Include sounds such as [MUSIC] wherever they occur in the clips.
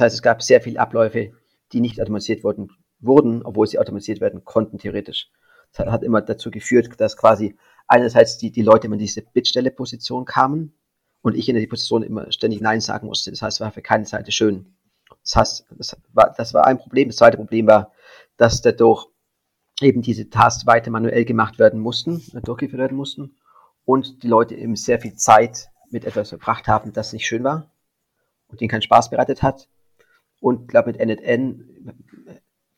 Das heißt, es gab sehr viele Abläufe, die nicht automatisiert wurden, wurden, obwohl sie automatisiert werden konnten, theoretisch. Das hat immer dazu geführt, dass quasi einerseits die, die Leute immer in diese Bittstelle-Position kamen und ich in die Position immer ständig Nein sagen musste. Das heißt, es war für keine Seite schön. Das heißt, das war, das war ein Problem. Das zweite Problem war, dass dadurch eben diese Tasks weiter manuell gemacht werden mussten, äh, durchgeführt werden mussten und die Leute eben sehr viel Zeit mit etwas verbracht haben, das nicht schön war und ihnen keinen Spaß bereitet hat. Und glaube, mit NetN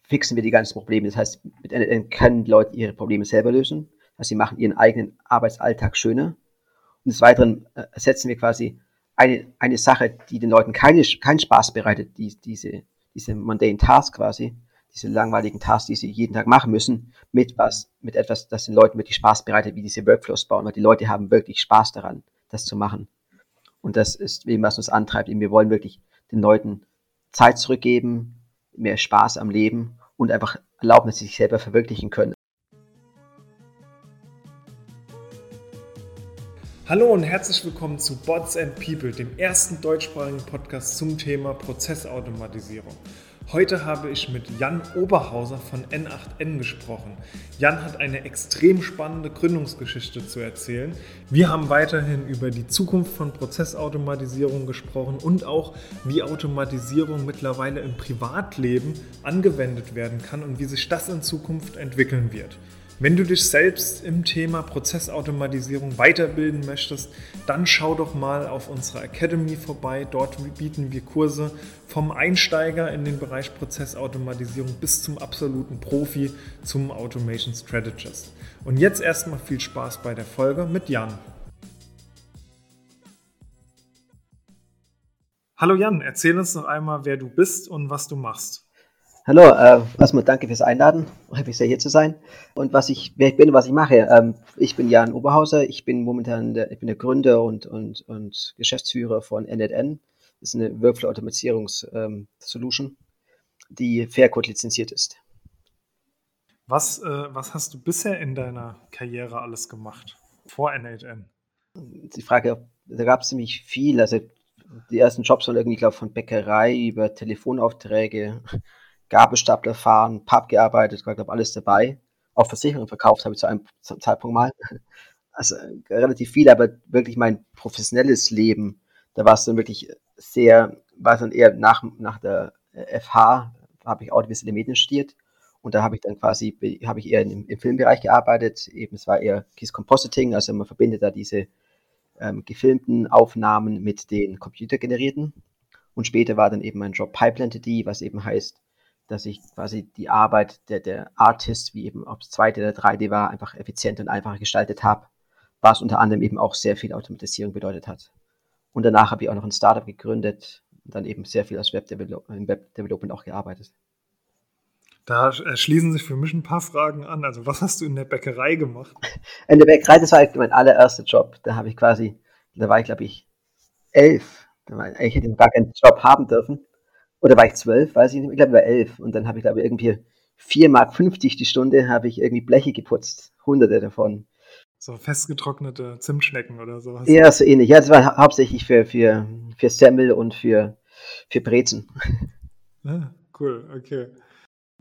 fixen wir die ganzen Probleme. Das heißt, mit NetN können die Leute ihre Probleme selber lösen. Also sie machen ihren eigenen Arbeitsalltag schöner. Und des Weiteren äh, ersetzen wir quasi eine, eine Sache, die den Leuten keine, keinen Spaß bereitet, die, diese, diese mundane Task quasi, diese langweiligen Tasks, die sie jeden Tag machen müssen, mit was, mit etwas, das den Leuten wirklich Spaß bereitet, wie diese Workflows bauen, weil die Leute haben wirklich Spaß daran, das zu machen. Und das ist eben, was uns antreibt. wir wollen wirklich den Leuten Zeit zurückgeben, mehr Spaß am Leben und einfach erlauben, dass sie sich selber verwirklichen können. Hallo und herzlich willkommen zu Bots and People, dem ersten deutschsprachigen Podcast zum Thema Prozessautomatisierung. Heute habe ich mit Jan Oberhauser von N8N gesprochen. Jan hat eine extrem spannende Gründungsgeschichte zu erzählen. Wir haben weiterhin über die Zukunft von Prozessautomatisierung gesprochen und auch, wie Automatisierung mittlerweile im Privatleben angewendet werden kann und wie sich das in Zukunft entwickeln wird. Wenn du dich selbst im Thema Prozessautomatisierung weiterbilden möchtest, dann schau doch mal auf unserer Academy vorbei. Dort bieten wir Kurse vom Einsteiger in den Bereich Prozessautomatisierung bis zum absoluten Profi zum Automation Strategist. Und jetzt erstmal viel Spaß bei der Folge mit Jan. Hallo Jan, erzähl uns noch einmal, wer du bist und was du machst. Hallo, äh, erstmal danke fürs Einladen. Freue mich sehr hier zu sein. Und was ich, wer ich bin, was ich mache. Ähm, ich bin Jan Oberhauser. Ich bin momentan der, ich bin der Gründer und, und, und Geschäftsführer von NetN. Das ist eine Workflow-Automatisierungs-Solution, ähm, die Faircode lizenziert ist. Was, äh, was hast du bisher in deiner Karriere alles gemacht vor N8N? Die Frage, da gab es ziemlich viel. Also die ersten Jobs waren irgendwie, glaube von Bäckerei über Telefonaufträge, Gabelstapler fahren, Pub gearbeitet, ich glaube alles dabei. Auch Versicherungen verkauft habe ich zu einem Zeitpunkt mal. [LAUGHS] Also relativ viel, aber wirklich mein professionelles Leben, da war es dann wirklich sehr, war es dann eher nach, nach der FH, habe ich audiovisuelle Medien studiert und da habe ich dann quasi, habe ich eher im, im, Filmbereich gearbeitet, eben es war eher Kiss Compositing, also man verbindet da diese ähm, gefilmten Aufnahmen mit den computergenerierten und später war dann eben mein Job Pipeline TD, was eben heißt, dass ich quasi die Arbeit der, der Artists, wie eben ob es 2D oder 3D war, einfach effizient und einfacher gestaltet habe, was unter anderem eben auch sehr viel Automatisierung bedeutet hat. Und danach habe ich auch noch ein Startup gegründet und dann eben sehr viel als Web im Web Development auch gearbeitet. Da schließen sich für mich ein paar Fragen an. Also, was hast du in der Bäckerei gemacht? [LAUGHS] In der Bäckerei, das war mein allererster Job. Da habe ich quasi, da war ich, glaube ich, elf. Ich hätte gar keinen Job haben dürfen. Oder war ich zwölf, weiß ich nicht, ich glaube, ich war elf. Und dann habe ich, glaube ich, irgendwie 4,50 Mark die Stunde habe ich irgendwie Bleche geputzt. Hunderte davon. So festgetrocknete Zimtschnecken oder sowas. Ja, so ähnlich. Ja, das war hauptsächlich für, für, für Semmel und für, für Brezen. Ah, cool, okay.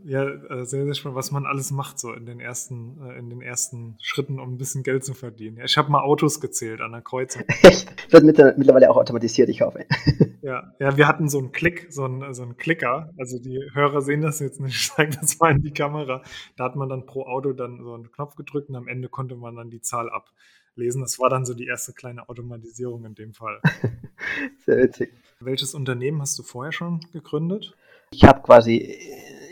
Ja, äh, sehr, sehr spannend, was man alles macht so in den ersten, äh, in den ersten Schritten, um ein bisschen Geld zu verdienen. Ich habe mal Autos gezählt an der Kreuzung. [LAUGHS] Wird mittlerweile auch automatisiert, ich hoffe. [LAUGHS] Ja, ja, wir hatten so einen Klick, so einen, so einen Klicker. Also die Hörer sehen das jetzt nicht, [LAUGHS] ich zeige das mal in die Kamera. Da hat man dann pro Auto dann so einen Knopf gedrückt und am Ende konnte man dann die Zahl ablesen. Das war dann so die erste kleine Automatisierung in dem Fall. Sehr witzig. Welches Unternehmen hast du vorher schon gegründet? Ich habe quasi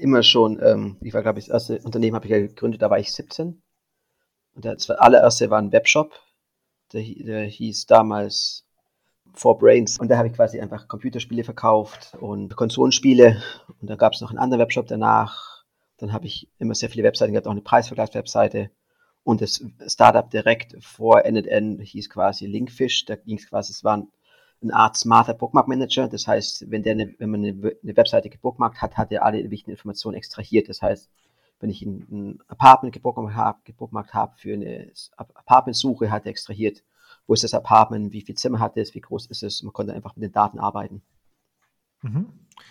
immer schon, ähm, ich war glaube ich, das erste Unternehmen habe ich ja gegründet, da war ich 17. Und das allererste war ein Webshop, der, der hieß damals Four Brains. Und da habe ich quasi einfach Computerspiele verkauft und Konsolenspiele. Und da gab es noch einen anderen Webshop danach. Dann habe ich immer sehr viele Webseiten gehabt, auch eine Preisvergleichswebseite. Und das Startup direkt vor NN hieß quasi Linkfish. Da ging es quasi, es waren eine Art smarter Bookmark Manager. Das heißt, wenn, der eine, wenn man eine, eine Webseite gebookmarkt hat, hat er alle wichtigen Informationen extrahiert. Das heißt, wenn ich ein, ein Apartment gebookmarkt habe, gebookmarkt habe für eine Apartmentsuche, hat er extrahiert, wo ist das Apartment, wie viel Zimmer hat es, wie groß ist es. Man konnte einfach mit den Daten arbeiten. Mhm.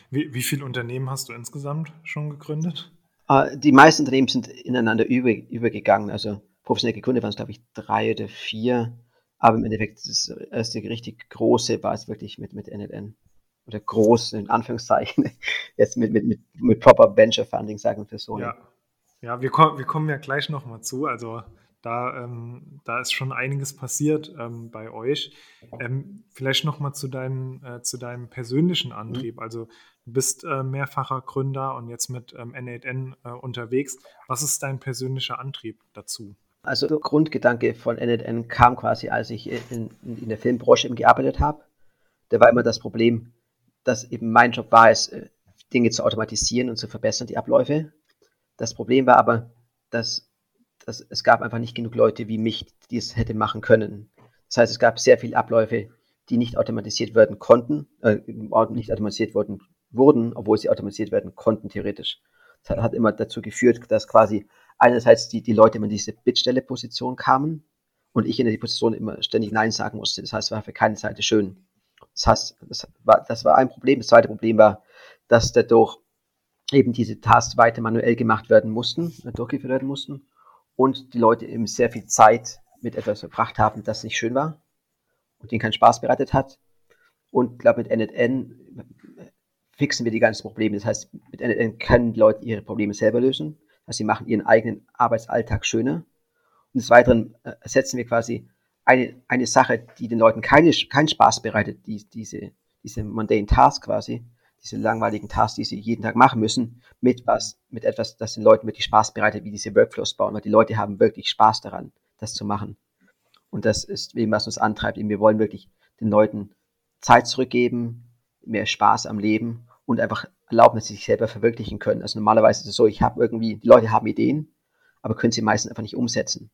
Wie, wie viele Unternehmen hast du insgesamt schon gegründet? Uh, die meisten Unternehmen sind ineinander über, übergegangen. Also professionell gegründet waren es, glaube ich, drei oder vier. Aber im Endeffekt, das erste richtig große war es wirklich mit, mit NLN. Oder groß, in Anführungszeichen. [LAUGHS] Jetzt mit, mit, mit, mit proper Venture Funding, sagen wir so. Ja, ja wir, kommen, wir kommen ja gleich nochmal zu. Also da, ähm, da ist schon einiges passiert ähm, bei euch. Ähm, vielleicht nochmal zu, deinem, äh, zu deinem persönlichen Antrieb. Mhm. Also du bist äh, mehrfacher Gründer und jetzt mit ähm, N8N äh, unterwegs. Was ist dein persönlicher Antrieb dazu? Also der Grundgedanke von N8N kam quasi, als ich in, in der Filmbranche eben gearbeitet habe. Da war immer das Problem, dass eben mein Job war es, äh, Dinge zu automatisieren und zu verbessern, die Abläufe. Das Problem war aber, dass dass es gab einfach nicht genug Leute wie mich, die es hätte machen können. Das heißt, es gab sehr viele Abläufe, die nicht automatisiert werden konnten, äh, nicht automatisiert wurden, wurden, obwohl sie automatisiert werden konnten, theoretisch. Das hat immer dazu geführt, dass quasi einerseits die, die Leute immer in diese Bittstelle-Position kamen und ich in die Position immer ständig Nein sagen musste. Das heißt, war für keine Seite schön. Das heißt, das war, das war ein Problem. Das zweite Problem war, dass dadurch eben diese Tasks weiter manuell gemacht werden mussten, äh, durchgeführt werden mussten und die Leute eben sehr viel Zeit mit etwas verbracht haben, das nicht schön war und ihnen keinen Spaß bereitet hat. Und ich glaube, mit NNN fixen wir die ganzen Probleme. Das heißt, mit NNN können die Leute ihre Probleme selber lösen. Also sie machen ihren eigenen Arbeitsalltag schöner. Und des Weiteren äh, ersetzen wir quasi eine, eine Sache, die den Leuten keine, keinen Spaß bereitet, die, diese, diese mundane Task quasi, diese langweiligen Tasks, die sie jeden Tag machen müssen, mit was, mit etwas, das den Leuten wirklich Spaß bereitet, wie diese Workflows bauen, weil die Leute haben wirklich Spaß daran, das zu machen. Und das ist eben, was uns antreibt. Wir wollen wirklich den Leuten Zeit zurückgeben, mehr Spaß am Leben und einfach erlauben, dass sie sich selber verwirklichen können. Also normalerweise ist es so, ich habe irgendwie, die Leute haben Ideen, aber können sie meistens einfach nicht umsetzen.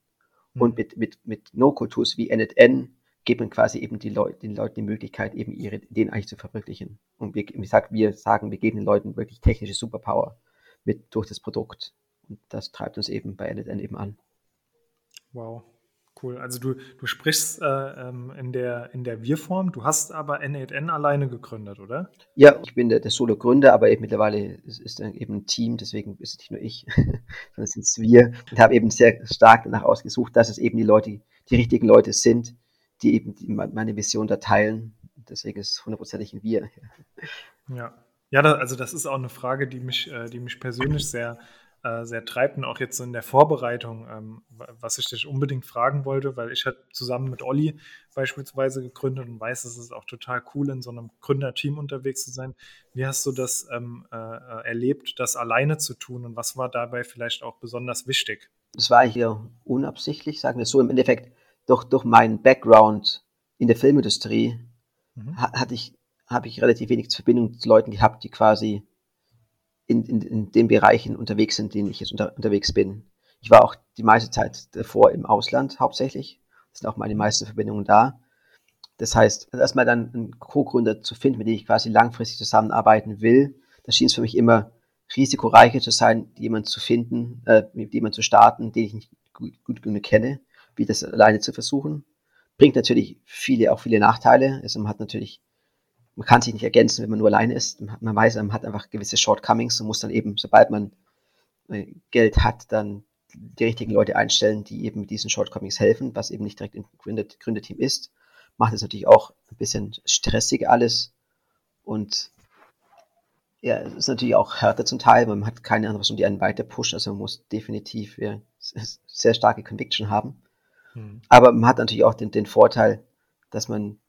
Mhm. Und mit, mit, mit No-Code-Tools wie NetN gibt man quasi eben die Leute, den Leuten die Möglichkeit, eben ihre Ideen eigentlich zu verwirklichen. Und wir, wie gesagt, wir sagen, wir geben den Leuten wirklich technische Superpower mit durch das Produkt. Und das treibt uns eben bei NetN eben an. Wow, cool. Also du, du sprichst äh, ähm, in der, in der Wir-Form, du hast aber N8N alleine gegründet, oder? Ja, ich bin der, der Solo-Gründer, aber eben mittlerweile ist, ist eben ein Team, deswegen ist es nicht nur ich, [LAUGHS] sondern sind es wir. Und habe eben sehr stark danach ausgesucht, dass es eben die Leute, die richtigen Leute sind, die eben die, meine Vision da teilen. Deswegen ist es hundertprozentig ein Wir. Ja, ja also das ist auch eine Frage, die mich, äh, die mich persönlich sehr, äh, sehr treibt und auch jetzt so in der Vorbereitung, ähm, was ich dich unbedingt fragen wollte, weil ich hatte zusammen mit Olli beispielsweise gegründet und weiß, es ist auch total cool, in so einem Gründerteam unterwegs zu sein. Wie hast du das ähm, äh, erlebt, das alleine zu tun und was war dabei vielleicht auch besonders wichtig? Das war hier unabsichtlich, sagen wir so. Im Endeffekt durch, durch meinen Background in der Filmindustrie mhm. hatte ich, habe ich relativ wenig Verbindung zu Leuten gehabt, die quasi in, in, in den Bereichen unterwegs sind, in denen ich jetzt unter, unterwegs bin. Ich war auch die meiste Zeit davor im Ausland hauptsächlich. Das sind auch meine meisten Verbindungen da. Das heißt, erstmal dann einen Co-Gründer zu finden, mit dem ich quasi langfristig zusammenarbeiten will, das schien es für mich immer risikoreicher zu sein, jemanden zu finden, äh, mit jemandem zu starten, den ich nicht gut, gut genug kenne wie das alleine zu versuchen. Bringt natürlich viele, auch viele Nachteile. Also man hat natürlich, man kann sich nicht ergänzen, wenn man nur alleine ist. Man weiß, man hat einfach gewisse Shortcomings und muss dann eben, sobald man äh, Geld hat, dann die richtigen Leute einstellen, die eben mit diesen Shortcomings helfen, was eben nicht direkt im Gründerteam ist. Macht es natürlich auch ein bisschen stressig alles und ja, es ist natürlich auch härter zum Teil, man hat keine andere Person, die einen weiter pusht, also man muss definitiv ja, sehr starke Conviction haben. Mhm. Aber man hat natürlich auch den, den Vorteil, dass man,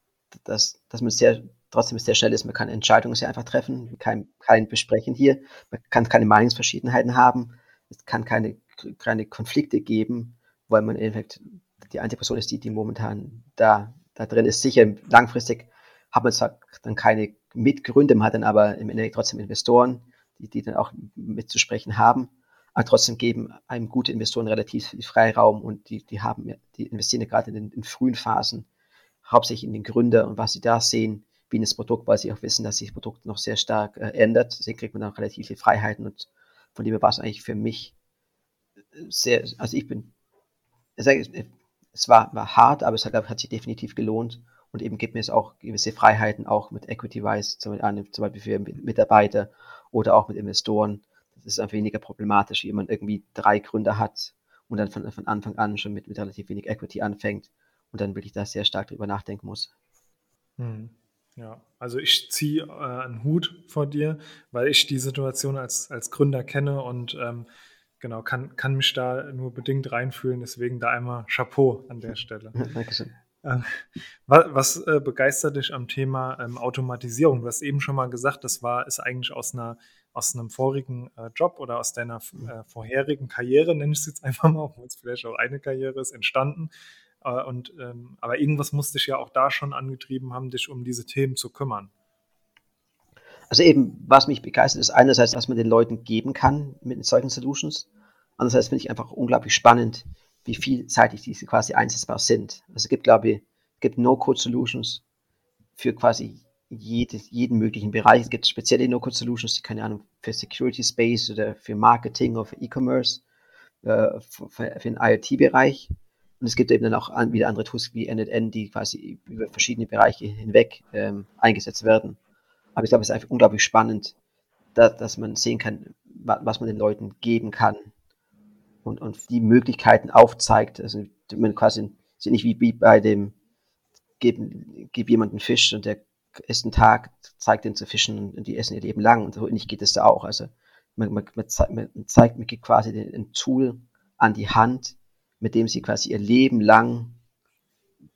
dass, dass man sehr, trotzdem sehr schnell ist. Man kann Entscheidungen sehr einfach treffen, kein, kein Besprechen hier. Man kann keine Meinungsverschiedenheiten haben. Es kann keine, keine Konflikte geben, weil man im Endeffekt die einzige Person ist, die, die momentan da, da drin ist. Sicher, langfristig hat man zwar dann keine Mitgründe, man hat dann aber im Endeffekt trotzdem Investoren, die, die dann auch mitzusprechen haben aber trotzdem geben einem gute Investoren relativ viel Freiraum und die, die haben, die investieren ja gerade in den in frühen Phasen hauptsächlich in den Gründer und was sie da sehen, wie in das Produkt, weil sie auch wissen, dass sich das Produkt noch sehr stark äh, ändert. Deswegen kriegt man dann relativ viele Freiheiten und von dem her war es eigentlich für mich sehr, also ich bin, es war, war hart, aber es hat, hat sich definitiv gelohnt und eben gibt mir es auch gewisse Freiheiten, auch mit Equity-Wise, zum, Beispiel für Mitarbeiter oder auch mit Investoren. Das ist einfach weniger problematisch, wie man irgendwie drei Gründer hat und dann von, von Anfang an schon mit, mit relativ wenig Equity anfängt und dann wirklich da sehr stark drüber nachdenken muss. Hm. Ja, also ich ziehe äh, einen Hut vor dir, weil ich die Situation als, als Gründer kenne und ähm, genau, kann, kann mich da nur bedingt reinfühlen. Deswegen da einmal Chapeau an der Stelle. [LAUGHS] Dankeschön. Ähm, was, was äh, begeistert dich am Thema ähm, Automatisierung? Du hast eben schon mal gesagt, das war ist eigentlich aus einer aus einem vorigen äh, Job oder aus deiner äh, vorherigen Karriere, nenne ich es jetzt einfach mal, obwohl es vielleicht auch eine Karriere ist, entstanden. Äh, und, ähm, aber irgendwas musste dich ja auch da schon angetrieben haben, dich um diese Themen zu kümmern. Also eben, was mich begeistert, ist einerseits, was man den Leuten geben kann mit solchen Solutions. Andererseits finde ich einfach unglaublich spannend, wie vielseitig diese quasi einsetzbar sind. Also es gibt, glaube ich, gibt No-Code-Solutions für quasi jedes, jeden möglichen Bereich. Es gibt spezielle No-Code-Solutions, die keine Ahnung, für Security Space oder für Marketing oder für E-Commerce, äh, für, für den IoT-Bereich. Und es gibt eben dann auch wieder andere Tools wie NNN, die quasi über verschiedene Bereiche hinweg ähm, eingesetzt werden. Aber ich glaube, es ist einfach unglaublich spannend, da, dass man sehen kann, was man den Leuten geben kann und, und die Möglichkeiten aufzeigt. Also man quasi sind nicht wie bei dem, gib, gib jemanden Fisch und der isst einen Tag, zeigt den zu fischen und die essen ihr Leben lang. Und so ähnlich geht es da auch. Also man, man, man zeigt, man zeigt, quasi ein Tool an die Hand, mit dem sie quasi ihr Leben lang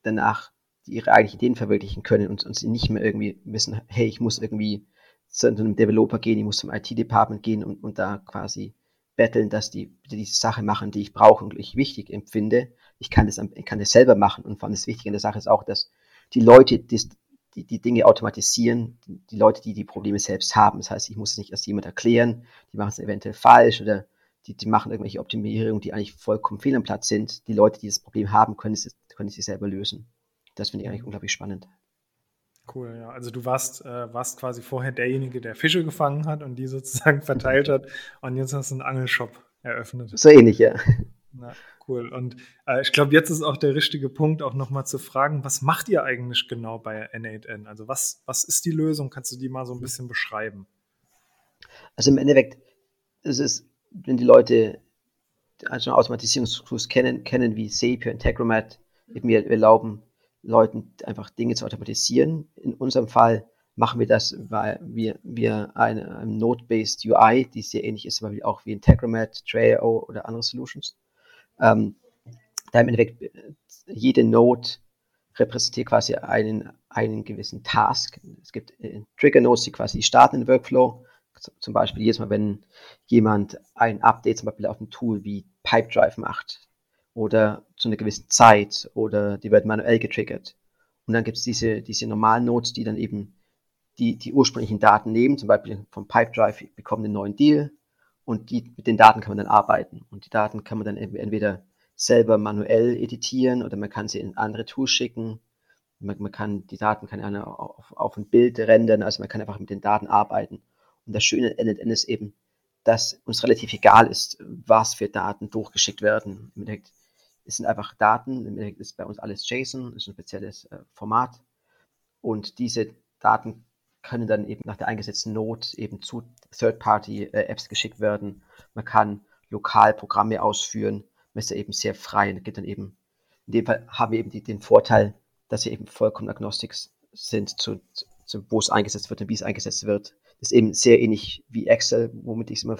danach ihre eigentlichen Ideen verwirklichen können und, und sie nicht mehr irgendwie wissen, hey, ich muss irgendwie zu einem Developer gehen, ich muss zum IT-Department gehen und, und da quasi betteln, dass die diese Sache machen, die ich brauche und ich wichtig empfinde. Ich kann das, ich kann das selber machen und vor allem das Wichtige an der Sache ist auch, dass die Leute die, die, die Dinge automatisieren, die, Leute, die die Probleme selbst haben. Das heißt, ich muss es nicht erst jemand erklären, die machen es eventuell falsch oder die, die machen irgendwelche Optimierungen, die eigentlich vollkommen fehl am Platz sind. Die Leute, die das Problem haben, können es, können es selber lösen. Das finde ich eigentlich unglaublich spannend. Cool, ja. Also du warst, äh, warst quasi vorher derjenige, der Fische gefangen hat und die sozusagen [LAUGHS] verteilt hat. Und jetzt hast du einen Angelshop eröffnet. So ähnlich, ja. Na, cool. Und äh, ich glaube, jetzt ist auch der richtige Punkt, auch nochmal zu fragen, was macht ihr eigentlich genau bei N8N? Also was, was ist die Lösung? Kannst du die mal so ein bisschen beschreiben? Also im Endeffekt ist es wenn die Leute also Automatisierungstools kennen, kennen wie Zapier, Integromat, wir erlauben Leuten einfach Dinge zu automatisieren. In unserem Fall machen wir das, weil wir, wir eine, eine Node-based UI, die sehr ähnlich ist, aber auch wie Integromat, Trello oder andere Solutions. Ähm, da im Endeffekt jede Node repräsentiert quasi einen, einen gewissen Task. Es gibt äh, Trigger-Nodes, die quasi starten den Workflow zum Beispiel jedes Mal, wenn jemand ein Update zum Beispiel auf ein Tool wie Pipedrive macht oder zu einer gewissen Zeit oder die wird manuell getriggert. Und dann gibt es diese, diese normalen Nodes, die dann eben die, die ursprünglichen Daten nehmen, zum Beispiel vom Pipedrive bekommen einen neuen Deal und die, mit den Daten kann man dann arbeiten. Und die Daten kann man dann entweder selber manuell editieren oder man kann sie in andere Tools schicken. Man, man kann die Daten kann auf, auf ein Bild rendern, also man kann einfach mit den Daten arbeiten. Und das Schöne an NNN ist eben, dass uns relativ egal ist, was für Daten durchgeschickt werden. Im Endeffekt es sind einfach Daten, im Endeffekt ist bei uns alles JSON, ist ein spezielles äh, Format. Und diese Daten können dann eben nach der eingesetzten Node eben zu Third-Party-Apps geschickt werden. Man kann lokal Programme ausführen. Man ist ja eben sehr frei und geht dann eben, in dem Fall haben wir eben die, den Vorteil, dass wir eben vollkommen agnostisch sind, zu, zu, wo es eingesetzt wird und wie es eingesetzt wird ist eben sehr ähnlich wie Excel, womit ich es immer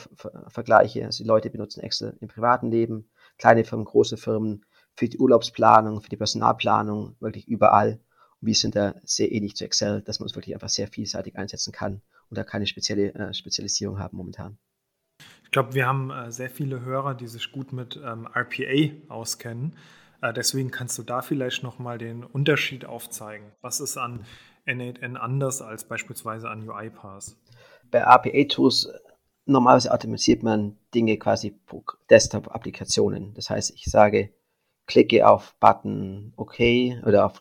vergleiche. Also die Leute benutzen Excel im privaten Leben, kleine Firmen, große Firmen, für die Urlaubsplanung, für die Personalplanung, wirklich überall. Und wir sind da sehr ähnlich zu Excel, dass man es wirklich einfach sehr vielseitig einsetzen kann und da keine spezielle äh, Spezialisierung haben momentan. Ich glaube, wir haben äh, sehr viele Hörer, die sich gut mit ähm, RPA auskennen. Äh, deswegen kannst du da vielleicht nochmal den Unterschied aufzeigen. Was ist an N8N anders als beispielsweise an UiPath? Bei RPA-Tools normalerweise automatisiert man Dinge quasi Desktop-Applikationen. Das heißt, ich sage, klicke auf Button OK oder auf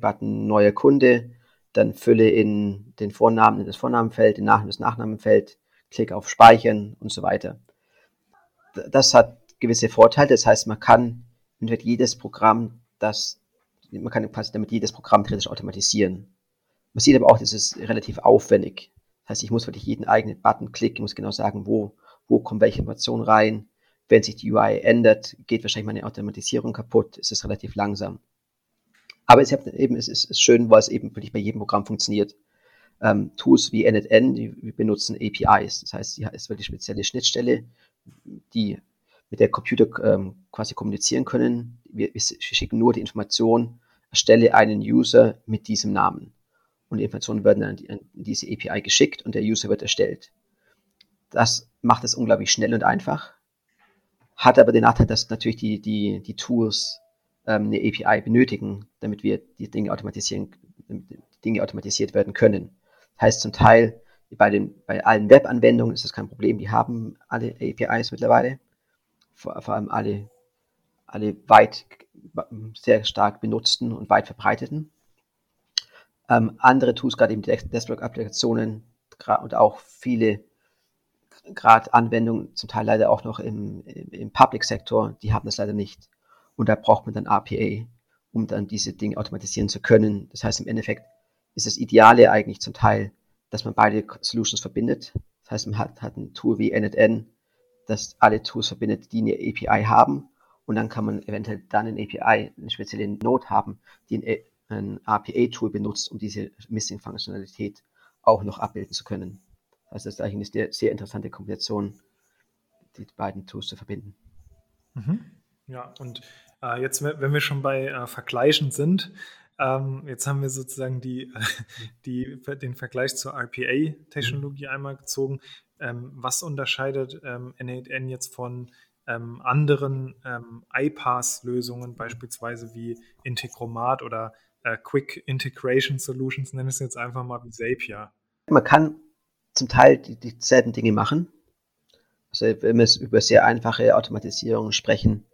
Button neuer Kunde, dann fülle in den Vornamen in das Vornamenfeld, den Nachnamen das Nachnamenfeld, klicke auf Speichern und so weiter. Das hat gewisse Vorteile. Das heißt, man kann jedes Programm, das man kann quasi damit jedes Programm theoretisch automatisieren. Man sieht aber auch, das ist relativ aufwendig. Das heißt, ich muss wirklich jeden eigenen Button klicken, muss genau sagen, wo, wo kommt welche Information rein. Wenn sich die UI ändert, geht wahrscheinlich meine Automatisierung kaputt. Es ist relativ langsam. Aber es, eben, es ist, schön, weil es eben wirklich bei jedem Programm funktioniert. Ähm, Tools wie NetN, die benutzen APIs. Das heißt, es ist wirklich spezielle Schnittstelle, die mit der Computer ähm, quasi kommunizieren können. Wir, wir, schicken nur die Information, erstelle einen User mit diesem Namen. Und die Informationen werden dann an diese API geschickt und der User wird erstellt. Das macht es unglaublich schnell und einfach, hat aber den Nachteil, dass natürlich die, die, die Tools ähm, eine API benötigen, damit wir die Dinge automatisieren, die Dinge automatisiert werden können. Heißt zum Teil, bei, den, bei allen Web-Anwendungen ist das kein Problem, die haben alle APIs mittlerweile, vor, vor allem alle, alle weit, sehr stark benutzten und weit verbreiteten. Ähm, andere Tools, gerade eben Desktop-Applikationen und auch viele gerade Anwendungen, zum Teil leider auch noch im, im, im Public-Sektor, die haben das leider nicht. Und da braucht man dann APA, um dann diese Dinge automatisieren zu können. Das heißt, im Endeffekt ist das Ideale eigentlich zum Teil, dass man beide Solutions verbindet. Das heißt, man hat, hat ein Tool wie NetN, das alle Tools verbindet, die eine API haben. Und dann kann man eventuell dann eine API, eine spezielle Node haben, die ein, ein APA-Tool benutzt, um diese Missing-Funktionalität auch noch abbilden zu können. Also das ist eigentlich eine sehr interessante Kombination, die beiden Tools zu verbinden. Mhm. Ja, und äh, jetzt, wenn wir schon bei äh, Vergleichen sind, ähm, jetzt haben wir sozusagen die, [LAUGHS] die, den Vergleich zur RPA-Technologie mhm. einmal gezogen. Ähm, was unterscheidet ähm, N8N jetzt von ähm, anderen ähm, iPaaS-Lösungen, beispielsweise wie Integromat oder äh, Quick Integration Solutions, nenne ich es jetzt einfach mal wie Zapier? Man kann zum Teil die, dieselben Dinge machen. Also wenn wir über sehr einfache Automatisierung sprechen,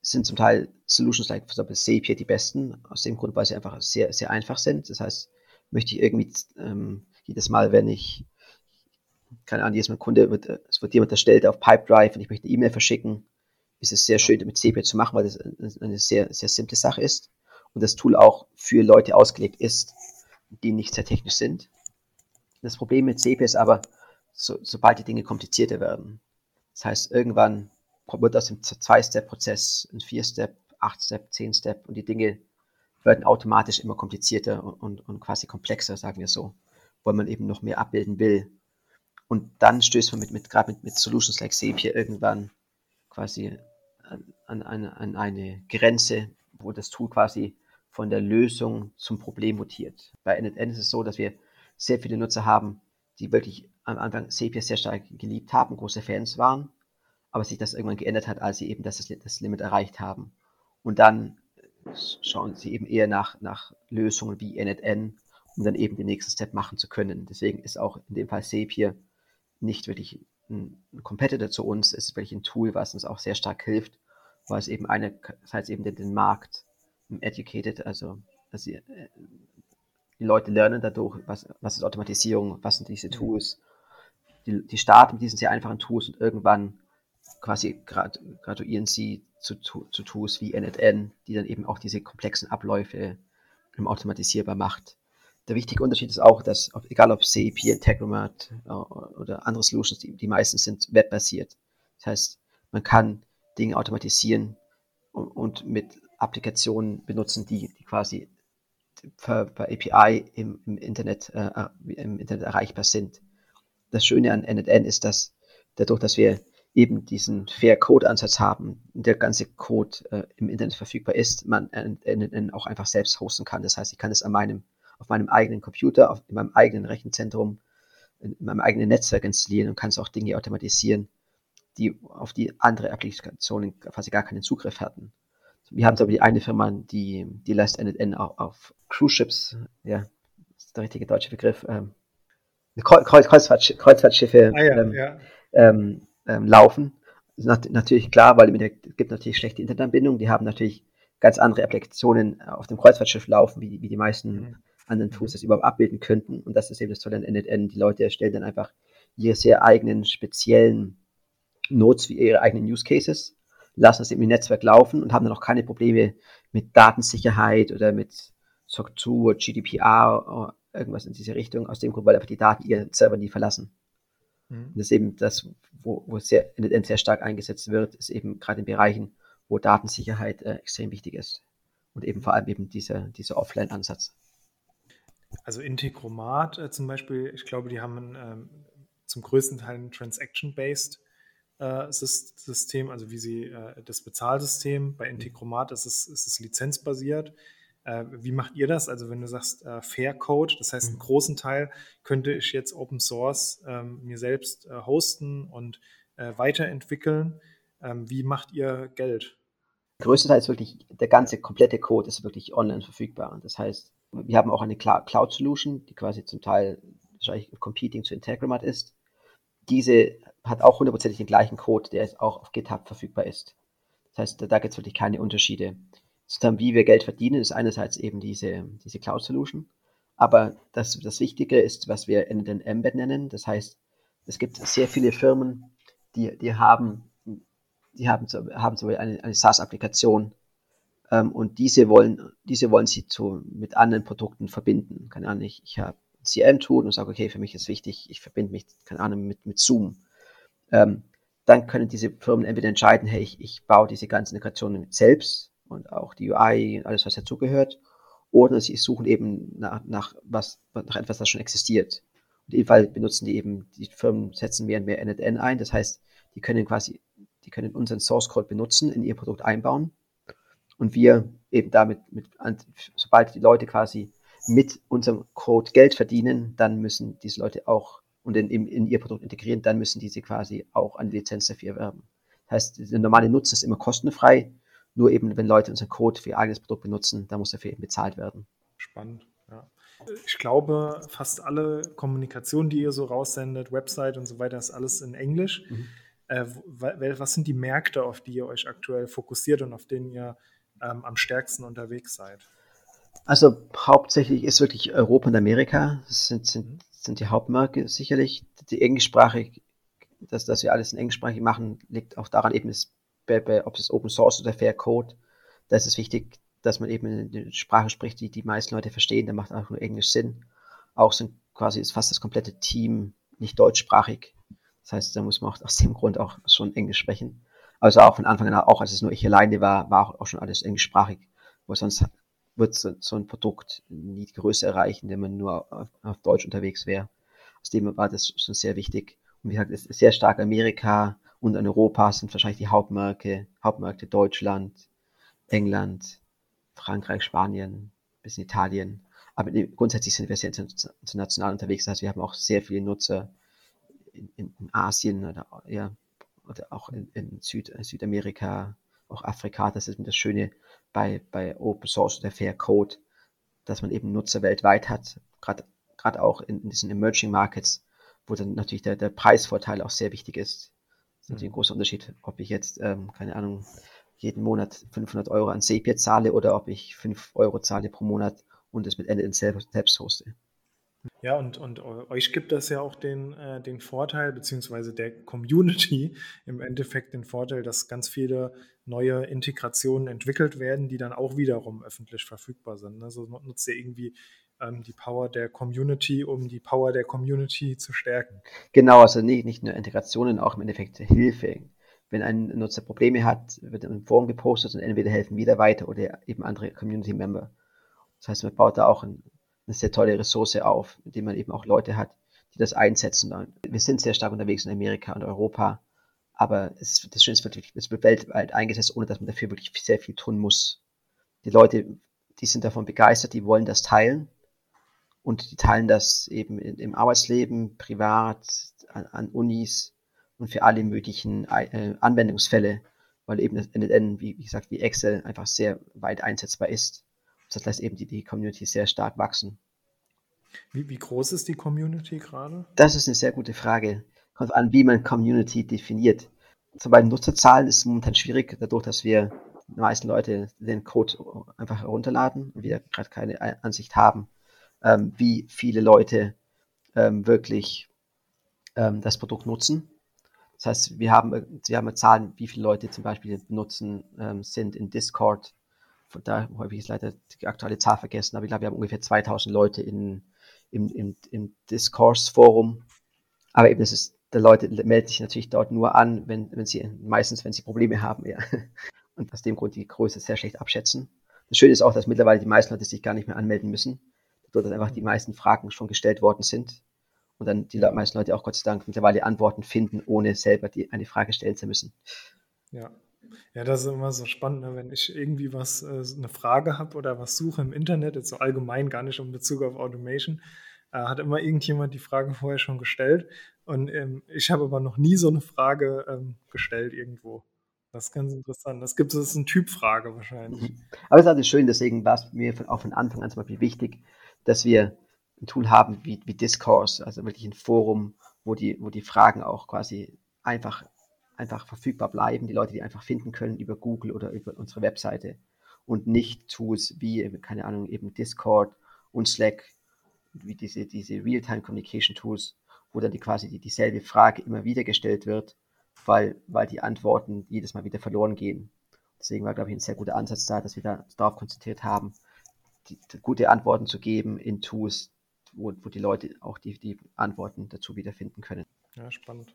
sind zum Teil Solutions like zum Beispiel Zapier die besten, aus dem Grund, weil sie einfach sehr, sehr einfach sind. Das heißt, möchte ich irgendwie ähm, jedes Mal, wenn ich, keine Ahnung, jedes Mal Kunde, wird, es wird jemand erstellt auf Pipedrive und ich möchte eine E-Mail verschicken, ist es sehr schön, mit Zapier zu machen, weil das eine sehr, sehr simple Sache ist und das Tool auch für Leute ausgelegt ist, die nicht sehr technisch sind. Das Problem mit Zapier ist aber, so, sobald die Dinge komplizierter werden, das heißt, irgendwann wird aus dem Zwei-Step-Prozess ein Vier-Step, Acht-Step, Zehn-Step und die Dinge werden automatisch immer komplizierter und, und, quasi komplexer, sagen wir so, weil man eben noch mehr abbilden will. Und dann stößt man mit, mit gerade mit, mit Solutions like Zapier irgendwann quasi an, an, an eine Grenze, wo das Tool quasi von der Lösung zum Problem mutiert. Bei NetN ist es so, dass wir sehr viele Nutzer haben, die wirklich am Anfang Zapier sehr stark geliebt haben, große Fans waren aber sich das irgendwann geändert hat, als sie eben das, das Limit erreicht haben. Und dann schauen sie eben eher nach, nach Lösungen wie NetN, um dann eben den nächsten Step machen zu können. Deswegen ist auch in dem Fall SAP nicht wirklich ein, Competitor zu uns, es ist wirklich ein Tool, was uns auch sehr stark hilft, weil es eben eine, das heißt eben den, den Markt educated, also, also die, Leute lernen dadurch, was, was ist Automatisierung, was sind diese mhm. Tools. Die, die starten mit diesen sehr einfachen Tools und irgendwann quasi graduieren sie zu, zu, Tools wie NetN, die dann eben auch diese komplexen Abläufe automatisierbar macht. Der wichtige Unterschied ist auch, dass, egal ob CAP, Integromat äh, oder andere Solutions, die, die meisten sind webbasiert. Das heißt, man kann Dinge automatisieren und, und mit Applikationen benutzen, die, die quasi per, per API im, im, Internet, äh, im Internet erreichbar sind. Das Schöne an NetN ist, dass dadurch, dass wir eben diesen Fair Code Ansatz haben, der ganze Code äh, im Internet verfügbar ist, man äh, äh, auch einfach selbst hosten kann. Das heißt, ich kann es an meinem, auf meinem eigenen Computer, auf, in meinem eigenen Rechenzentrum, in meinem eigenen Netzwerk installieren und kann es auch Dinge automatisieren, die auf die andere Applikationen quasi gar keinen Zugriff hatten. Wir haben aber die eine Firma, die, die lässt NNN auch auf Cruise Ships, ja, ist der richtige deutsche Begriff, ähm, Kreuz, Kreuzfahrt, Kreuzfahrtschiffe ah, ja, ähm, ja. Ähm, ähm, laufen. Das ist natürlich klar, weil es gibt natürlich schlechte Internetanbindung. Die haben natürlich ganz andere Applikationen äh, auf dem Kreuzfahrtschiff laufen, wie, wie die meisten mhm. anderen Tools das überhaupt abbilden könnten. Und das ist eben das Tolle an NetN. Die Leute erstellen dann einfach ihre sehr eigenen, speziellen Notes für ihre eigenen Use Cases. Lassen es im Netzwerk laufen und haben dann auch keine Probleme mit Datensicherheit oder mit SOC 2 oder GDPR oder irgendwas in diese Richtung, aus dem Grund, weil einfach die Daten ihren Server nie verlassen. Mhm. Das ist eben das, wo, wo sehr, sehr stark eingesetzt wird, ist eben gerade in Bereichen, wo Datensicherheit äh, extrem wichtig ist. Und eben vor allem eben dieser, dieser Offline-Ansatz. Also Integromat äh, zum Beispiel, ich glaube, die haben ähm, zum größten Teil ein Transaction-Based System, also wie sie äh, das Bezahlsystem. Bei Integromat ist es, ist es lizenzbasiert. Äh, wie macht ihr das? Also wenn du sagst äh, Fair Code, das heißt, einen mhm. großen Teil könnte ich jetzt Open Source ähm, mir selbst äh, hosten und äh, weiterentwickeln. Ähm, wie macht ihr Geld? Der größte Teil ist wirklich, der ganze komplette Code ist wirklich online verfügbar. Das heißt, wir haben auch eine Cloud-Solution, die quasi zum Teil wahrscheinlich competing zu Integromat ist. Diese hat auch hundertprozentig den gleichen Code, der auch auf GitHub verfügbar ist. Das heißt, da gibt es wirklich keine Unterschiede sozusagen, wie wir Geld verdienen, ist einerseits eben diese, diese Cloud Solution. Aber das, das Wichtige ist, was wir in den Embed nennen. Das heißt, es gibt sehr viele Firmen, die, die haben, die haben, haben so eine, eine SaaS-Applikation ähm, und diese wollen, diese wollen sie zu, mit anderen Produkten verbinden. Keine Ahnung, ich, ich habe CM-Tool und sage, okay, für mich ist wichtig, ich verbinde mich, keine Ahnung, mit, mit Zoom. Ähm, dann können diese Firmen entweder entscheiden, hey, ich, ich baue diese ganzen Integrationen selbst und auch die UI und alles, was dazugehört. Oder sie suchen eben nach, nach, was, nach etwas, das schon existiert. Und in dem Fall benutzen die eben, die Firmen setzen mehr und mehr NetN ein. Das heißt, die können quasi, die können unseren Source Code benutzen, in ihr Produkt einbauen. Und wir eben damit, mit, sobald die Leute quasi mit unserem Code Geld verdienen, dann müssen diese Leute auch und in, in, in ihr Produkt integrieren, dann müssen diese quasi auch eine Lizenz dafür erwerben. Das heißt, der normale Nutzer ist immer kostenfrei, nur eben, wenn Leute unseren Code für ihr eigenes Produkt benutzen, dann muss dafür eben bezahlt werden. Spannend, ja. Ich glaube, fast alle Kommunikation, die ihr so raussendet, Website und so weiter, ist alles in Englisch. Mhm. Äh, was sind die Märkte, auf die ihr euch aktuell fokussiert und auf denen ihr ähm, am stärksten unterwegs seid? Also hauptsächlich ist wirklich Europa und Amerika. Das sind, sind, sind die Hauptmärkte sicherlich. Die englischsprachig, dass, dass wir alles in englischsprachig machen, liegt auch daran eben, es bei, bei, ob es Open Source oder Fair Code, da ist es wichtig, dass man eben eine Sprache spricht, die die meisten Leute verstehen. Da macht auch nur Englisch Sinn. Auch sind quasi ist fast das komplette Team nicht deutschsprachig. Das heißt, da muss man auch aus dem Grund auch schon Englisch sprechen. Also auch von Anfang an, auch als es nur ich alleine war, war auch, auch schon alles englischsprachig. Wo sonst wird so, so ein Produkt nie die Größe erreichen, wenn man nur auf, auf Deutsch unterwegs wäre. Aus dem war das schon sehr wichtig. Und wie gesagt, es ist sehr stark Amerika, und in Europa sind wahrscheinlich die Hauptmärkte, Hauptmärkte Deutschland, England, Frankreich, Spanien, bis in Italien. Aber grundsätzlich sind wir sehr international unterwegs. Das heißt, wir haben auch sehr viele Nutzer in, in, in Asien oder, ja, oder auch in, in Süd, Südamerika, auch Afrika. Das ist das Schöne bei, bei Open Source oder Fair Code, dass man eben Nutzer weltweit hat, gerade auch in, in, diesen Emerging Markets, wo dann natürlich der, der Preisvorteil auch sehr wichtig ist. Das ist natürlich ein großer Unterschied, ob ich jetzt, ähm, keine Ahnung, jeden Monat 500 Euro an Zapier zahle oder ob ich 5 Euro zahle pro Monat und es mit Ende selbst, selbst hoste. Ja, und, und euch gibt das ja auch den, äh, den Vorteil, beziehungsweise der Community im Endeffekt den Vorteil, dass ganz viele neue Integrationen entwickelt werden, die dann auch wiederum öffentlich verfügbar sind. Also nutzt ihr irgendwie ähm, die Power der Community, um die Power der Community zu stärken. Genau, also nicht, nicht nur Integrationen, auch im Endeffekt Hilfe. Wenn ein Nutzer Probleme hat, wird im Forum gepostet und entweder helfen wieder weiter oder eben andere Community-Member. Das heißt, man baut da auch ein, eine sehr tolle Ressource auf, mit dem man eben auch Leute hat, die das einsetzen. Wir sind sehr stark unterwegs in Amerika und Europa, aber es, das Schöne ist wirklich, es wird weltweit eingesetzt, ohne dass man dafür wirklich sehr viel tun muss. Die Leute, die sind davon begeistert, die wollen das teilen und die teilen das eben im Arbeitsleben, privat, an, an Unis und für alle möglichen äh, Anwendungsfälle, weil eben das NLN, wie, wie gesagt, wie Excel einfach sehr weit einsetzbar ist. Das lässt eben die, die Community sehr stark wachsen. Wie, wie groß ist die Community gerade? Das ist eine sehr gute Frage. Kommt an, wie man Community definiert. So bei den Nutzerzahlen ist es momentan schwierig, dadurch, dass wir die meisten Leute den Code einfach herunterladen und wir gerade keine Ansicht haben, ähm, wie viele Leute ähm, wirklich ähm, das Produkt nutzen. Das heißt, wir haben, wir haben Zahlen, wie viele Leute zum Beispiel benutzen, ähm, sind in Discord. Da häufig ist leider die aktuelle Zahl vergessen, aber ich glaube, wir haben ungefähr 2000 Leute in, im, im, im Discourse-Forum. Aber eben, das ist, der Leute melden sich natürlich dort nur an, wenn, wenn sie, meistens, wenn sie Probleme haben, ja. [LAUGHS] Und aus dem Grund die Größe sehr schlecht abschätzen. Das Schöne ist auch, dass mittlerweile die meisten Leute sich gar nicht mehr anmelden müssen, dort einfach die meisten Fragen schon gestellt worden sind und dann die meisten Leute auch Gott sei Dank mittlerweile Antworten finden, ohne selber die, eine Frage stellen zu müssen. Ja. Ja, das ist immer so spannend, ne? wenn ich irgendwie was, äh, eine Frage habe oder was suche im Internet, jetzt so allgemein gar nicht in Bezug auf Automation, äh, hat immer irgendjemand die Frage vorher schon gestellt und ähm, ich habe aber noch nie so eine Frage ähm, gestellt irgendwo. Das ist ganz interessant. Das gibt es eine Typfrage wahrscheinlich. Mhm. Aber es ist also schön, deswegen war es mir auch von Anfang an zum Beispiel wichtig, dass wir ein Tool haben wie, wie Discourse, also wirklich ein Forum, wo die, wo die Fragen auch quasi einfach, einfach verfügbar bleiben, die Leute die einfach finden können über Google oder über unsere Webseite und nicht Tools wie, keine Ahnung, eben Discord und Slack, wie diese, diese Real-Time Communication Tools, wo dann die quasi die, dieselbe Frage immer wieder gestellt wird weil, weil die Antworten jedes Mal wieder verloren gehen. Deswegen war, glaube ich, ein sehr guter Ansatz da, dass wir da darauf konzentriert haben, die, die gute Antworten zu geben in Tools, wo, wo die Leute auch die, die Antworten dazu wiederfinden können. Ja, spannend.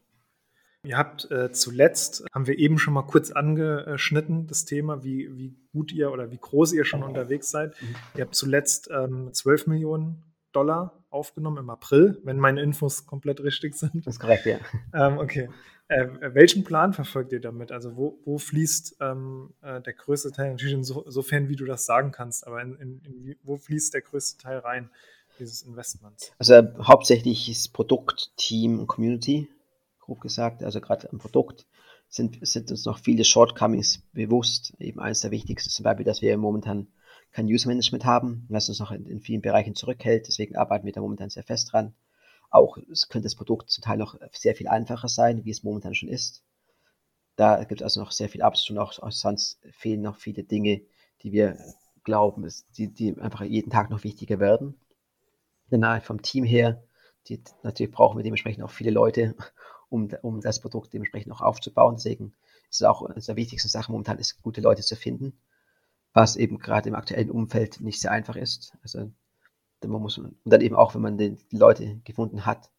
Ihr habt äh, zuletzt, haben wir eben schon mal kurz angeschnitten, das Thema, wie, wie gut ihr oder wie groß ihr schon unterwegs seid. Mhm. Ihr habt zuletzt ähm, 12 Millionen Dollar aufgenommen im April, wenn meine Infos komplett richtig sind. Das ist korrekt, ja. Ähm, okay. Äh, welchen Plan verfolgt ihr damit? Also wo, wo fließt ähm, äh, der größte Teil, natürlich insofern, wie du das sagen kannst, aber in, in, in, wo fließt der größte Teil rein, dieses Investments? Also äh, hauptsächlich ist Produkt, Team und Community, grob gesagt. Also gerade am Produkt sind, sind uns noch viele Shortcomings bewusst. Eben eines der wichtigsten zum Beispiel, dass wir momentan kein User Management haben, was uns noch in, in vielen Bereichen zurückhält. Deswegen arbeiten wir da momentan sehr fest dran. Auch es könnte das Produkt zum Teil noch sehr viel einfacher sein, wie es momentan schon ist. Da gibt es also noch sehr viel abzutun. Auch, auch sonst fehlen noch viele Dinge, die wir glauben, die, die einfach jeden Tag noch wichtiger werden. Danach vom Team her, die, natürlich brauchen wir dementsprechend auch viele Leute, um, um das Produkt dementsprechend auch aufzubauen. Deswegen ist es auch eine der wichtigsten Sachen momentan, ist gute Leute zu finden, was eben gerade im aktuellen Umfeld nicht sehr einfach ist. Also man muss, und dann eben auch, wenn man die Leute gefunden hat,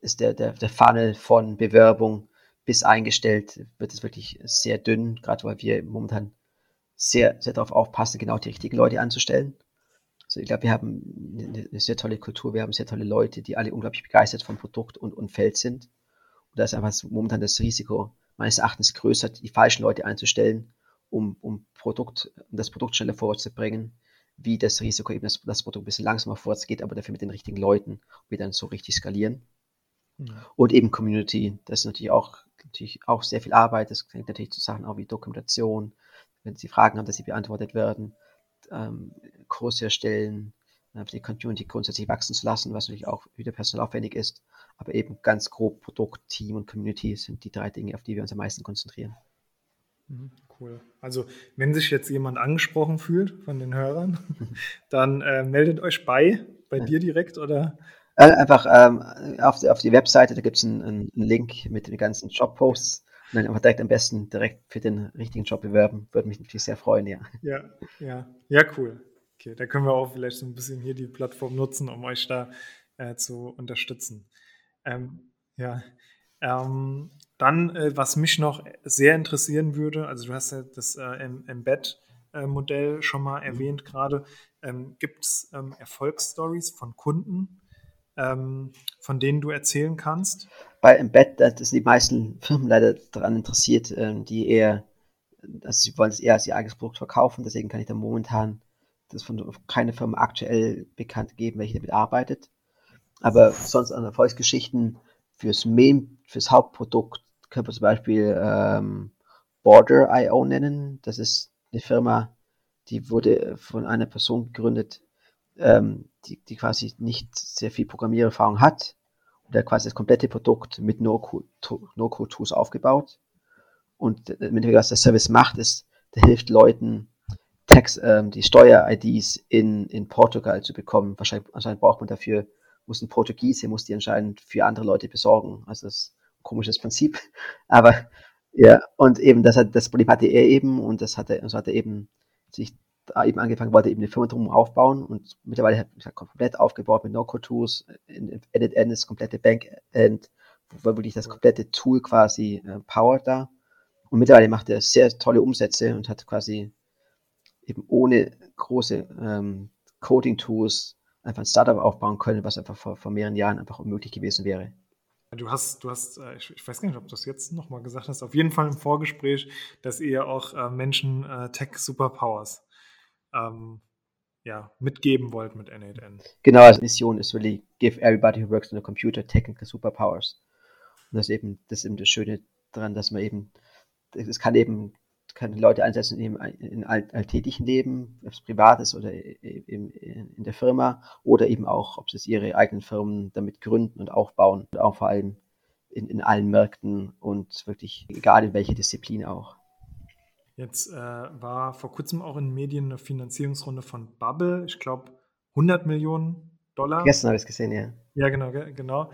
ist der, der, der Funnel von Bewerbung bis eingestellt, wird es wirklich sehr dünn, gerade weil wir momentan sehr, sehr darauf aufpassen, genau die richtigen Leute anzustellen. Also ich glaube, wir haben eine sehr tolle Kultur, wir haben sehr tolle Leute, die alle unglaublich begeistert vom Produkt und, und Feld sind. Da ist einfach momentan das Risiko meines Erachtens größer, die falschen Leute einzustellen, um, um, Produkt, um das Produkt schneller vorwärts zu bringen, wie das Risiko eben, dass das Produkt ein bisschen langsamer vorwärts geht, aber dafür mit den richtigen Leuten und wir dann so richtig skalieren. Mhm. Und eben Community, das ist natürlich auch, natürlich auch sehr viel Arbeit. Das hängt natürlich zu Sachen auch wie Dokumentation, wenn Sie Fragen haben, dass sie beantwortet werden, ähm, Kurse erstellen, äh, die Community grundsätzlich wachsen zu lassen, was natürlich auch wieder personalaufwendig ist. Aber eben ganz grob Produkt, Team und Community sind die drei Dinge, auf die wir uns am meisten konzentrieren. Mhm. Cool. Also, wenn sich jetzt jemand angesprochen fühlt von den Hörern, [LAUGHS] dann äh, meldet euch bei, bei ja. dir direkt oder? Äh, einfach ähm, auf, auf, die Webseite, da gibt es einen, einen, Link mit den ganzen Jobposts und dann einfach direkt am besten direkt für den richtigen Job bewerben. Würde mich natürlich sehr freuen, ja. Ja, ja, ja, cool. Okay, da können wir auch vielleicht so ein bisschen hier die Plattform nutzen, um euch da äh, zu unterstützen. Ähm, ja, ähm, dann, äh, was mich noch sehr interessieren würde, also du hast ja das äh, Embed-Modell schon mal mhm. erwähnt gerade. Ähm, Gibt es ähm, Erfolgsstories von Kunden, ähm, von denen du erzählen kannst? Bei Embed, da sind die meisten Firmen leider daran interessiert, ähm, die eher, also sie wollen es eher als ihr eigenes Produkt verkaufen, deswegen kann ich da momentan das von keiner Firma aktuell bekannt geben, welche damit arbeitet. Aber sonst an Erfolgsgeschichten fürs Main, fürs Hauptprodukt können wir zum Beispiel ähm, Border.io nennen. Das ist eine Firma, die wurde von einer Person gegründet, ähm, die, die quasi nicht sehr viel Programmiererfahrung hat und der quasi das komplette Produkt mit No-Code-Tools aufgebaut. Und äh, was der Service macht, ist, der hilft Leuten, Tax, ähm, die Steuer-IDs in, in Portugal zu bekommen. Wahrscheinlich, anscheinend braucht man dafür, muss ein Portugiese, muss die anscheinend für andere Leute besorgen. Also das komisches Prinzip. [LAUGHS] Aber ja, und eben, das hat, das Problem hatte er eben und das hatte, so hat er eben sich da eben angefangen, wollte eben eine Firma drum aufbauen und mittlerweile hat er komplett aufgebaut mit No-Code-Tools, Edit-End ist komplette Backend, wo wirklich das komplette Tool quasi äh, powert da. Und mittlerweile macht er sehr tolle Umsätze und hat quasi eben ohne große ähm, Coding-Tools einfach ein Startup aufbauen können, was einfach vor, vor mehreren Jahren einfach unmöglich gewesen wäre. Du hast, du hast, äh, ich, weiß gar nicht, ob du das jetzt nochmal gesagt hast, auf jeden Fall im Vorgespräch, dass ihr auch äh, Menschen äh, Tech Superpowers ähm, ja, mitgeben wollt mit N8N. Genau, also Mission ist really give everybody who works on a computer technical superpowers. Und das ist eben das, ist eben das Schöne daran, dass man eben, es kann eben kann Leute einsetzen in, in alltäglichen Leben, ob es privat ist oder in, in der Firma oder eben auch, ob sie ihre eigenen Firmen damit gründen und aufbauen und auch vor allem in, in allen Märkten und wirklich egal in welcher Disziplin auch. Jetzt äh, war vor kurzem auch in den Medien eine Finanzierungsrunde von Bubble, ich glaube 100 Millionen Dollar. Gestern habe ich es gesehen, ja. Ja, genau, genau.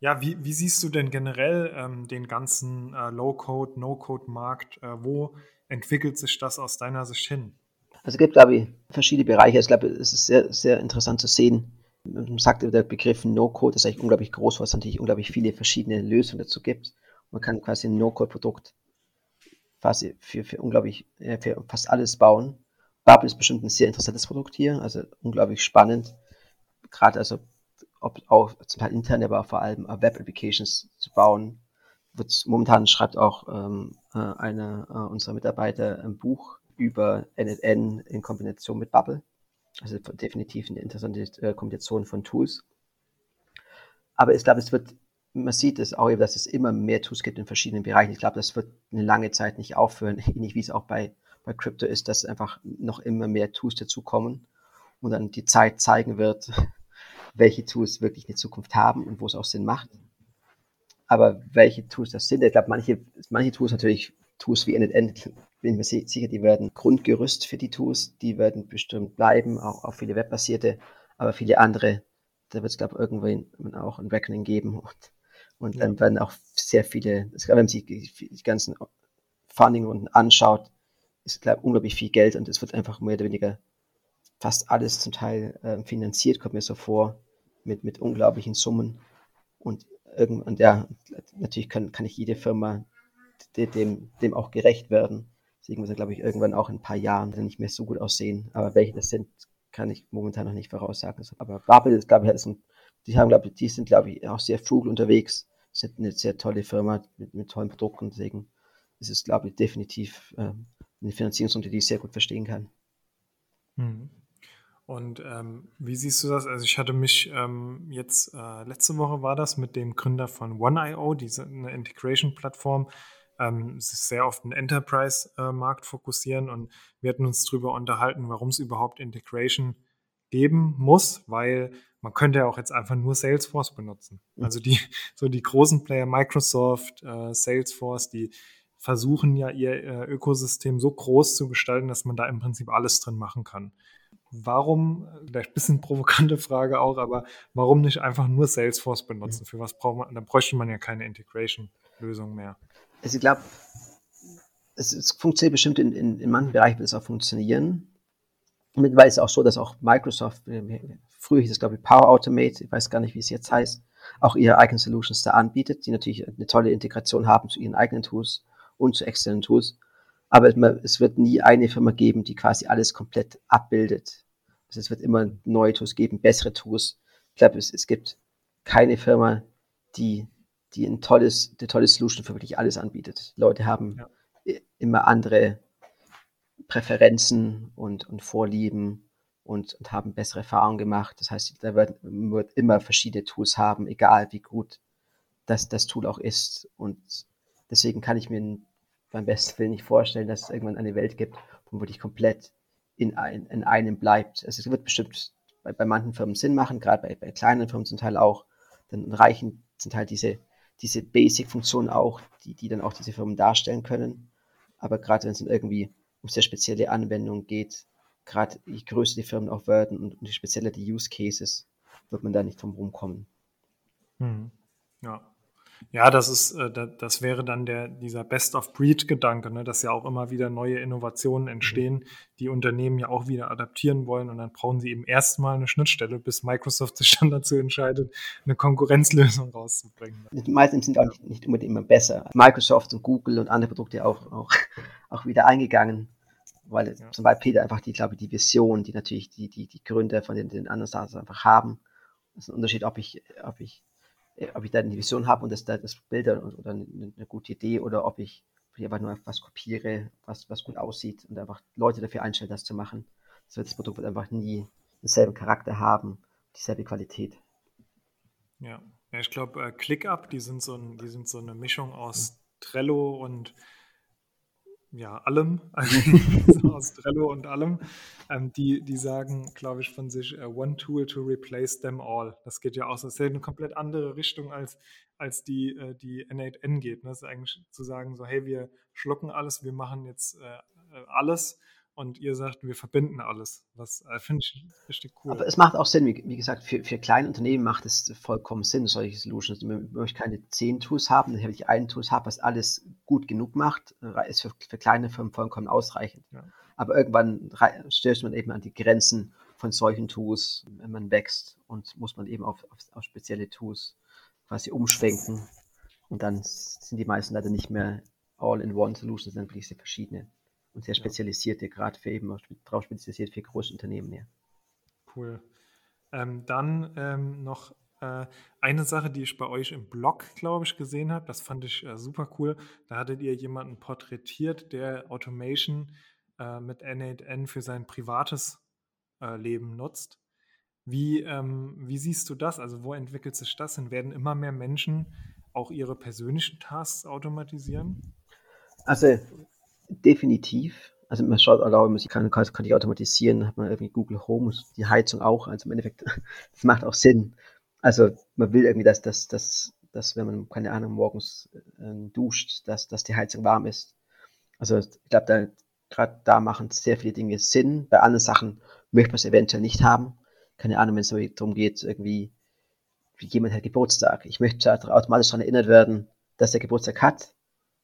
Ja, wie, wie siehst du denn generell ähm, den ganzen äh, Low-Code, No-Code-Markt? Äh, wo entwickelt sich das aus deiner Sicht hin? Also es gibt, glaube ich, verschiedene Bereiche. Ich glaube, es ist sehr, sehr interessant zu sehen. Man sagt, der Begriff No-Code ist eigentlich unglaublich groß, weil es natürlich unglaublich viele verschiedene Lösungen dazu gibt. Man kann quasi ein No-Code-Produkt quasi für, für unglaublich, für fast alles bauen. Bubble ist bestimmt ein sehr interessantes Produkt hier, also unglaublich spannend. Gerade also ob auch zum Teil interne, aber vor allem Web-Applications zu bauen. Wird, momentan schreibt auch ähm, äh, einer äh, unserer Mitarbeiter ein Buch über NNN in Kombination mit Bubble. Also definitiv eine interessante äh, Kombination von Tools. Aber ich glaube, es wird, man sieht es auch, dass es immer mehr Tools gibt in verschiedenen Bereichen. Ich glaube, das wird eine lange Zeit nicht aufhören, [LAUGHS] ähnlich wie es auch bei, bei Crypto ist, dass einfach noch immer mehr Tools dazukommen und dann die Zeit zeigen wird, welche Tools wirklich eine Zukunft haben und wo es auch Sinn macht. Aber welche Tools das sind, ich glaube, manche, manche Tools natürlich, Tools wie NNN, bin ich mir sicher, die werden Grundgerüst für die Tools, die werden bestimmt bleiben, auch, auch viele webbasierte, aber viele andere, da wird es, glaube ich, irgendwann auch ein Reckoning geben und, und ja. dann werden auch sehr viele, wenn man sich die ganzen Funding-Runden anschaut, ist, glaube ich, unglaublich viel Geld und es wird einfach mehr oder weniger fast alles zum Teil äh, finanziert, kommt mir so vor, mit, mit unglaublichen Summen. Und irgendwann, ja, natürlich kann, kann ich jede Firma dem, dem auch gerecht werden. Deswegen muss er, glaube ich, irgendwann auch in ein paar Jahren nicht mehr so gut aussehen. Aber welche das sind, kann ich momentan noch nicht voraussagen. Aber Babel ist, glaube ich, ist ein, die haben, glaube ich, die sind, glaube ich, auch sehr frugal unterwegs. Sind eine sehr tolle Firma mit, mit tollen Produkten. Deswegen ist es, glaube ich, definitiv äh, eine Finanzierungsrunde, die ich sehr gut verstehen kann. Mhm. Und ähm, wie siehst du das? Also ich hatte mich ähm, jetzt, äh, letzte Woche war das, mit dem Gründer von One.io, diese eine Integration-Plattform, ähm, sich sehr auf den Enterprise-Markt fokussieren und wir hatten uns darüber unterhalten, warum es überhaupt Integration geben muss, weil man könnte ja auch jetzt einfach nur Salesforce benutzen. Mhm. Also die, so die großen Player, Microsoft, äh, Salesforce, die versuchen ja ihr äh, Ökosystem so groß zu gestalten, dass man da im Prinzip alles drin machen kann warum, vielleicht ein bisschen provokante Frage auch, aber warum nicht einfach nur Salesforce benutzen? Für was braucht man, dann bräuchte man ja keine Integration-Lösung mehr. Also ich glaube, es, es, funktioniert bestimmt in, in, in manchen Bereichen wird es auch funktionieren. Mittlerweile ist es auch so, dass auch Microsoft, früher hieß es glaube ich Power Automate, ich weiß gar nicht, wie es jetzt heißt, auch ihre eigenen Solutions da anbietet, die natürlich eine tolle Integration haben zu ihren eigenen Tools und zu externen Tools. Aber es wird nie eine Firma geben, die quasi alles komplett abbildet. Also es wird immer neue Tools geben, bessere Tools. Ich glaube, es, es gibt keine Firma, die, die ein tolles, eine tolle Solution für wirklich alles anbietet. Leute haben ja. immer andere Präferenzen und, und Vorlieben und, und haben bessere Erfahrungen gemacht. Das heißt, da wird, wird immer verschiedene Tools haben, egal wie gut das, das Tool auch ist. Und deswegen kann ich mir beim besten Willen nicht vorstellen, dass es irgendwann eine Welt gibt, wo wirklich komplett in, ein, in einem bleibt. Also es wird bestimmt bei, bei manchen Firmen Sinn machen, gerade bei, bei kleinen Firmen zum Teil auch. Dann reichen zum Teil diese, diese Basic-Funktionen auch, die, die dann auch diese Firmen darstellen können. Aber gerade wenn es dann irgendwie um sehr spezielle Anwendungen geht, gerade je größer die Firmen auch werden und, und je spezieller die Use Cases, wird man da nicht drum rumkommen. Hm. Ja. Ja, das ist, äh, das wäre dann der, dieser Best-of-Breed-Gedanke, ne, dass ja auch immer wieder neue Innovationen mhm. entstehen, die Unternehmen ja auch wieder adaptieren wollen und dann brauchen sie eben erstmal eine Schnittstelle, bis Microsoft [LAUGHS] sich dann dazu entscheidet, eine Konkurrenzlösung rauszubringen. Die meisten sind auch nicht, nicht unbedingt immer besser. Microsoft und Google und andere Produkte auch, auch, [LAUGHS] auch wieder eingegangen weil ja. zum Beispiel einfach die, glaube ich, die Vision, die natürlich die, die, die Gründer von den, den anderen Startups einfach haben. Das ist ein Unterschied, ob ich, ob ich ob ich da eine Vision habe und das, das Bild oder eine, gute Idee oder ob ich einfach nur was kopiere, was, was gut aussieht und einfach Leute dafür einstelle, das zu machen. Das, wird, das Produkt wird einfach nie denselben Charakter haben, dieselbe Qualität. Ja, ja ich glaube, äh, ClickUp, die sind so ein, die sind so eine Mischung aus Trello und ja, allem, also [LAUGHS] [LAUGHS] aus Trello und allem, ähm, die, die sagen, glaube ich, von sich, uh, one tool to replace them all. Das geht ja auch, das ist ja eine komplett andere Richtung, als, als die, äh, die N8N geht. Ne? Das ist eigentlich zu sagen, so, hey, wir schlucken alles, wir machen jetzt äh, äh alles und ihr sagt, wir verbinden alles. Was äh, finde ich richtig cool. Aber es macht auch Sinn, wie, wie, gesagt, für, für kleine Unternehmen macht es vollkommen Sinn, solche Solutions. Man möchte keine zehn Tools haben, dann habe ich ein Tool habe, was alles gut genug macht, äh, ist für, für kleine Firmen vollkommen ausreichend. Ja. Aber irgendwann stößt man eben an die Grenzen von solchen Tools, wenn man wächst und muss man eben auf, auf, auf spezielle Tools quasi umschwenken. Und dann sind die meisten leider nicht mehr All-in-One-Solutions, sondern wirklich sehr verschiedene und sehr spezialisierte, ja. gerade für eben drauf spezialisiert für große Unternehmen. Ja. Cool. Ähm, dann ähm, noch äh, eine Sache, die ich bei euch im Blog, glaube ich, gesehen habe. Das fand ich äh, super cool. Da hattet ihr jemanden porträtiert, der Automation äh, mit N8N für sein privates äh, Leben nutzt. Wie, ähm, wie siehst du das? Also wo entwickelt sich das hin? Werden immer mehr Menschen auch ihre persönlichen Tasks automatisieren? Also definitiv. Also man schaut auch, man kann, kann, kann ich automatisieren, hat man irgendwie Google Home, die Heizung auch. Also im Endeffekt, [LAUGHS] das macht auch Sinn. Also man will irgendwie, dass, dass, dass, dass wenn man, keine Ahnung, morgens äh, duscht, dass, dass die Heizung warm ist. Also ich glaube, da, gerade da machen sehr viele Dinge Sinn. Bei anderen Sachen möchte man es eventuell nicht haben. Keine Ahnung, wenn es darum geht, irgendwie, wie jemand hat Geburtstag. Ich möchte automatisch daran erinnert werden, dass er Geburtstag hat,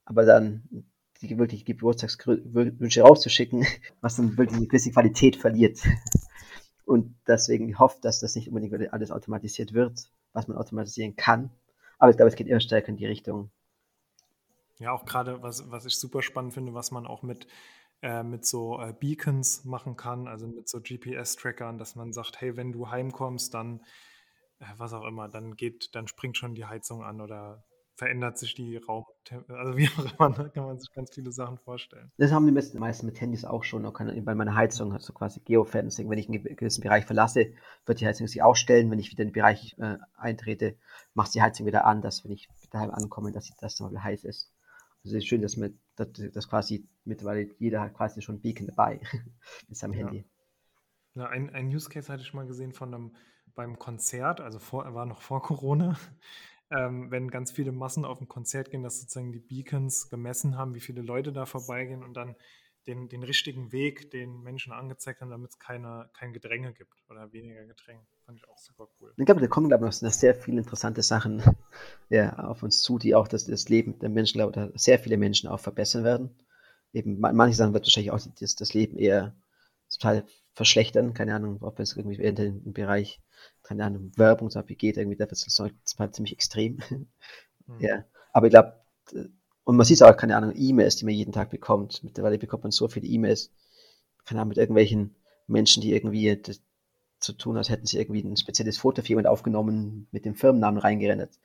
aber dann die wirklich Geburtstagswünsche rauszuschicken, [LAUGHS] was dann wirklich eine gewisse Qualität verliert. [LAUGHS] Und deswegen hofft, dass das nicht unbedingt alles automatisiert wird, was man automatisieren kann. Aber ich glaube, es geht immer stärker in die Richtung. Ja, auch gerade, was, was ich super spannend finde, was man auch mit, äh, mit so äh, Beacons machen kann, also mit so GPS-Trackern, dass man sagt, hey, wenn du heimkommst, dann äh, was auch immer, dann geht, dann springt schon die Heizung an oder verändert sich die Raum, also wie auch immer, da kann man sich ganz viele Sachen vorstellen. Das haben die meisten mit Handys auch schon. bei meiner Heizung hat so quasi Geofencing. Wenn ich einen gewissen Bereich verlasse, wird die Heizung sich ausstellen. Wenn ich wieder in den Bereich äh, eintrete, macht die Heizung wieder an, dass wenn ich daheim ankomme, dass das mal wieder heiß ist. Also es ist schön, dass man dass, dass quasi mittlerweile jeder hat quasi schon ein Beacon dabei [LAUGHS] mit seinem ja. Handy. Ja, ein, ein Use Case hatte ich mal gesehen von einem beim Konzert, also vor, war noch vor Corona ähm, wenn ganz viele Massen auf ein Konzert gehen, dass sozusagen die Beacons gemessen haben, wie viele Leute da vorbeigehen und dann den, den richtigen Weg den Menschen angezeigt haben, damit es keine, kein Gedränge gibt oder weniger Gedränge. Fand ich auch super cool. Ich glaube, da kommen, glaube ich, noch sehr viele interessante Sachen [LAUGHS] ja, auf uns zu, die auch das, das Leben der Menschen, glaube ich, sehr viele Menschen auch verbessern werden. Eben, manche Sachen wird wahrscheinlich auch das, das Leben eher total verschlechtern. Keine Ahnung, ob es irgendwie in den Bereich keine Ahnung, Werbung zum Beispiel geht, irgendwie, das ist halt ziemlich extrem. Mhm. Ja, aber ich glaube, und man sieht auch, keine Ahnung, E-Mails, die man jeden Tag bekommt. Mittlerweile bekommt man so viele E-Mails, keine Ahnung, mit irgendwelchen Menschen, die irgendwie das zu tun, als hätten sie irgendwie ein spezielles Foto für jemand aufgenommen, mit dem Firmennamen reingerendert.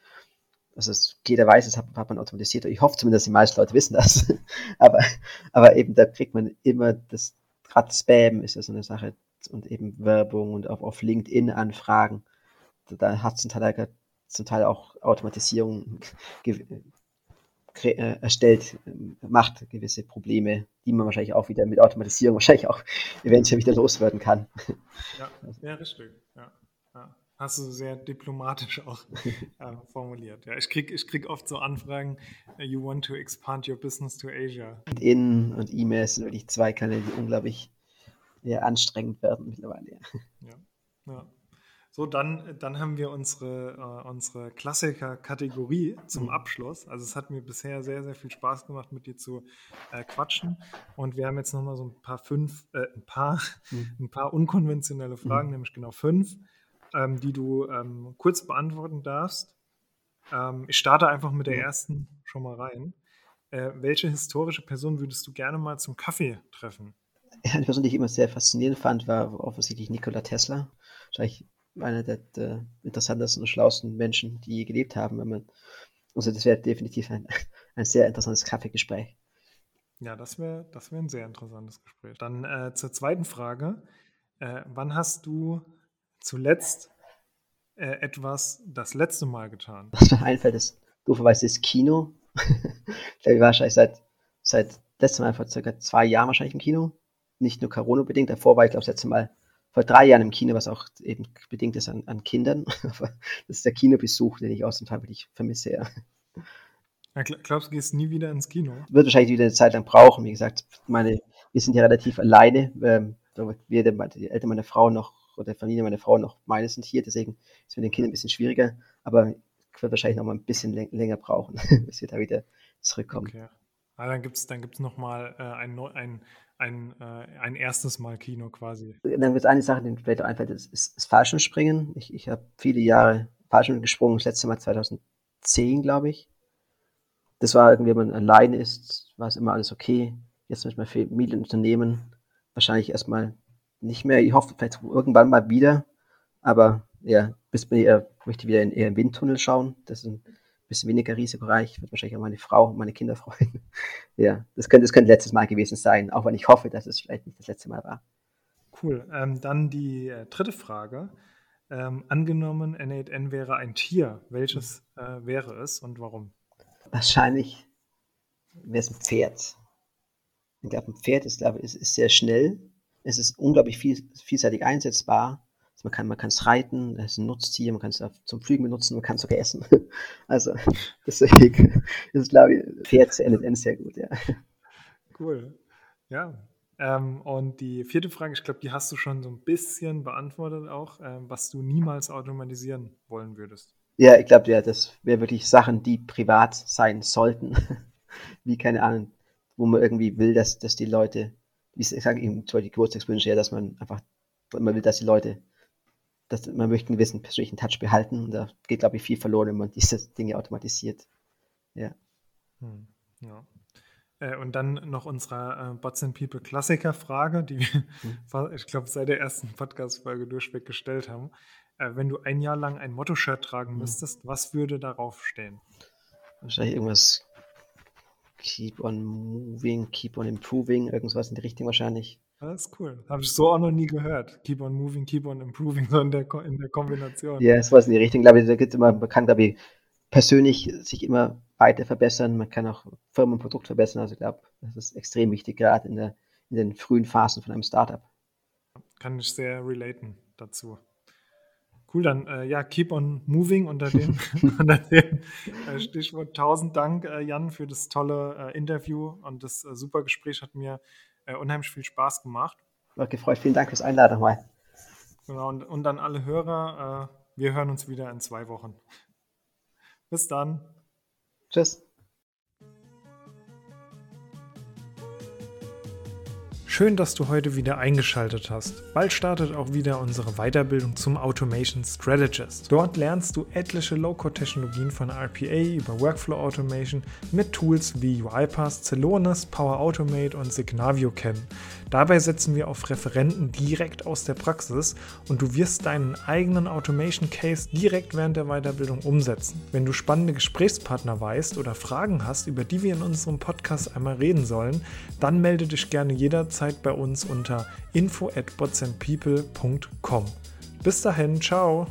Also es, jeder weiß, das hat, hat man automatisiert. Ich hoffe zumindest, dass die meisten Leute wissen das. [LAUGHS] aber, aber eben, da kriegt man immer das, gerade Spam ist ja so eine Sache, und eben Werbung und auch auf LinkedIn Anfragen. Da hat zum Teil, zum Teil auch Automatisierung äh, erstellt, macht gewisse Probleme, die man wahrscheinlich auch wieder mit Automatisierung [LAUGHS] wahrscheinlich auch eventuell wieder loswerden kann. Ja, ja richtig. Ja, ja. Hast du sehr diplomatisch auch [LAUGHS] äh, formuliert. Ja, ich kriege ich krieg oft so Anfragen, uh, you want to expand your business to Asia. LinkedIn und E-Mails sind wirklich zwei Kanäle, die unglaublich ja, anstrengend werden mittlerweile. Ja, ja. So, dann, dann haben wir unsere, äh, unsere Klassiker-Kategorie zum mhm. Abschluss. Also es hat mir bisher sehr, sehr viel Spaß gemacht, mit dir zu äh, quatschen. Und wir haben jetzt nochmal so ein paar fünf, äh, ein paar, mhm. ein paar unkonventionelle Fragen, mhm. nämlich genau fünf, ähm, die du ähm, kurz beantworten darfst. Ähm, ich starte einfach mit der ersten schon mal rein. Äh, welche historische Person würdest du gerne mal zum Kaffee treffen? Eine Person, die ich immer sehr faszinierend fand, war offensichtlich Nikola Tesla. Wahrscheinlich einer der, der interessantesten und schlauesten Menschen, die je gelebt haben. Wenn man, also das wäre definitiv ein, [LAUGHS] ein sehr interessantes Kaffeegespräch. Ja, das wäre das wär ein sehr interessantes Gespräch. Dann äh, zur zweiten Frage. Äh, wann hast du zuletzt äh, etwas das letzte Mal getan? Was mir einfällt, ist dooferweise das Kino. ich glaube, [LAUGHS] ich war wahrscheinlich seit, seit letztem Mal vor circa zwei Jahren wahrscheinlich im Kino. Nicht nur Corona-bedingt. Davor war ich, glaube ich, das letzte Mal vor drei Jahren im Kino, was auch eben bedingt ist an, an Kindern. [LAUGHS] das ist der Kinobesuch, den ich aus dem Fall wirklich vermisse. Ja. Ja, glaubst du, gehst nie wieder ins Kino? Wird wahrscheinlich wieder eine Zeit lang brauchen. Wie gesagt, meine, wir sind ja relativ alleine. Ähm, wir, die Eltern meiner Frau noch, oder die Familie meiner Frau noch, meine sind hier, deswegen ist es mit den Kindern ein bisschen schwieriger. Aber wird wahrscheinlich noch mal ein bisschen länger brauchen, [LAUGHS] bis wir da wieder zurückkommen. Okay. Ah, dann gibt es dann gibt's noch mal äh, ein, ein, ein, äh, ein erstes Mal Kino quasi. Dann gibt es eine Sache, die mir vielleicht einfällt, ist, ist, ist Fallschirmspringen. Ich, ich habe viele Jahre Fallschirm gesprungen, das letzte Mal 2010, glaube ich. Das war irgendwie, wenn man alleine ist, war es immer alles okay. Jetzt mit meinem Familienunternehmen wahrscheinlich erstmal nicht mehr. Ich hoffe vielleicht irgendwann mal wieder. Aber ja, bis mir eher, möchte wieder in, eher im Windtunnel schauen. Das ist ein bisschen weniger risikoreich. Wird wahrscheinlich auch meine Frau und meine Kinder [LAUGHS] freuen. ja, das könnte, das könnte letztes Mal gewesen sein, auch wenn ich hoffe, dass es vielleicht nicht das letzte Mal war. Cool. Ähm, dann die äh, dritte Frage. Ähm, angenommen, N8N wäre ein Tier. Welches äh, wäre es und warum? Wahrscheinlich wäre es ein Pferd. Ich glaube, ein Pferd ist, glaube, ist, ist sehr schnell. Es ist unglaublich viel, vielseitig einsetzbar. Also man kann man kann es reiten, es ist ein Nutztier, man kann es zum Fliegen benutzen, man kann es sogar essen. [LAUGHS] Also [LAUGHS] deswegen [LAUGHS] ist, glaube ich, Pferd zu NSN sehr gut, ja. Cool. Ja. Ähm, und die vierte Frage, ich glaube, die hast du schon so ein bisschen beantwortet auch, ähm, was du niemals automatisieren wollen würdest. Ja, ich glaube, ja, das wäre wirklich Sachen, die privat sein sollten. Wie, keine Ahnung, wo man irgendwie will, dass, dass die Leute, wie ich sage, eben zum Beispiel Geburtstagswünsche, ja, dass man einfach, man will, dass die Leute dass man möchte einen gewissen persönlichen Touch behalten. Und da geht, glaube ich, viel verloren, wenn man diese Dinge automatisiert. Ja. Hm, ja. Äh, und dann noch unsere äh, Bots and People Klassiker-Frage, die wir, hm. [LAUGHS] ich glaube, seit der ersten Podcast-Folge durchweg gestellt haben. Äh, wenn du ein Jahr lang ein Motto-Shirt tragen hm. müsstest, was würde darauf stehen? Wahrscheinlich irgendwas Keep on moving, keep on improving, irgendwas in die Richtung wahrscheinlich. Das ist cool. Habe ich so auch noch nie gehört. Keep on moving, keep on improving, [LAUGHS] so in der, in der Kombination. Ja, es war in die Richtung. Glaube ich, da gibt immer, man kann, glaube ich, persönlich sich immer weiter verbessern. Man kann auch Firmen und Produkt verbessern. Also ich glaube, das ist extrem wichtig, gerade in, der, in den frühen Phasen von einem Startup. Kann ich sehr relaten dazu. Cool, dann äh, ja, keep on moving unter dem, [LAUGHS] [LAUGHS] unter dem äh, Stichwort. Tausend Dank, äh, Jan, für das tolle äh, Interview und das äh, super Gespräch hat mir äh, unheimlich viel Spaß gemacht. Hat gefreut. Vielen Dank fürs Einladung mal. Genau, und, und an alle Hörer, äh, wir hören uns wieder in zwei Wochen. Bis dann. Tschüss. Schön, dass du heute wieder eingeschaltet hast. Bald startet auch wieder unsere Weiterbildung zum Automation Strategist. Dort lernst du etliche Low-Code-Technologien von RPA über Workflow Automation mit Tools wie UiPath, Celonis, Power Automate und Signavio kennen. Dabei setzen wir auf Referenten direkt aus der Praxis und du wirst deinen eigenen Automation Case direkt während der Weiterbildung umsetzen. Wenn du spannende Gesprächspartner weißt oder Fragen hast, über die wir in unserem Podcast einmal reden sollen, dann melde dich gerne jederzeit bei uns unter info at. Bis dahin, ciao!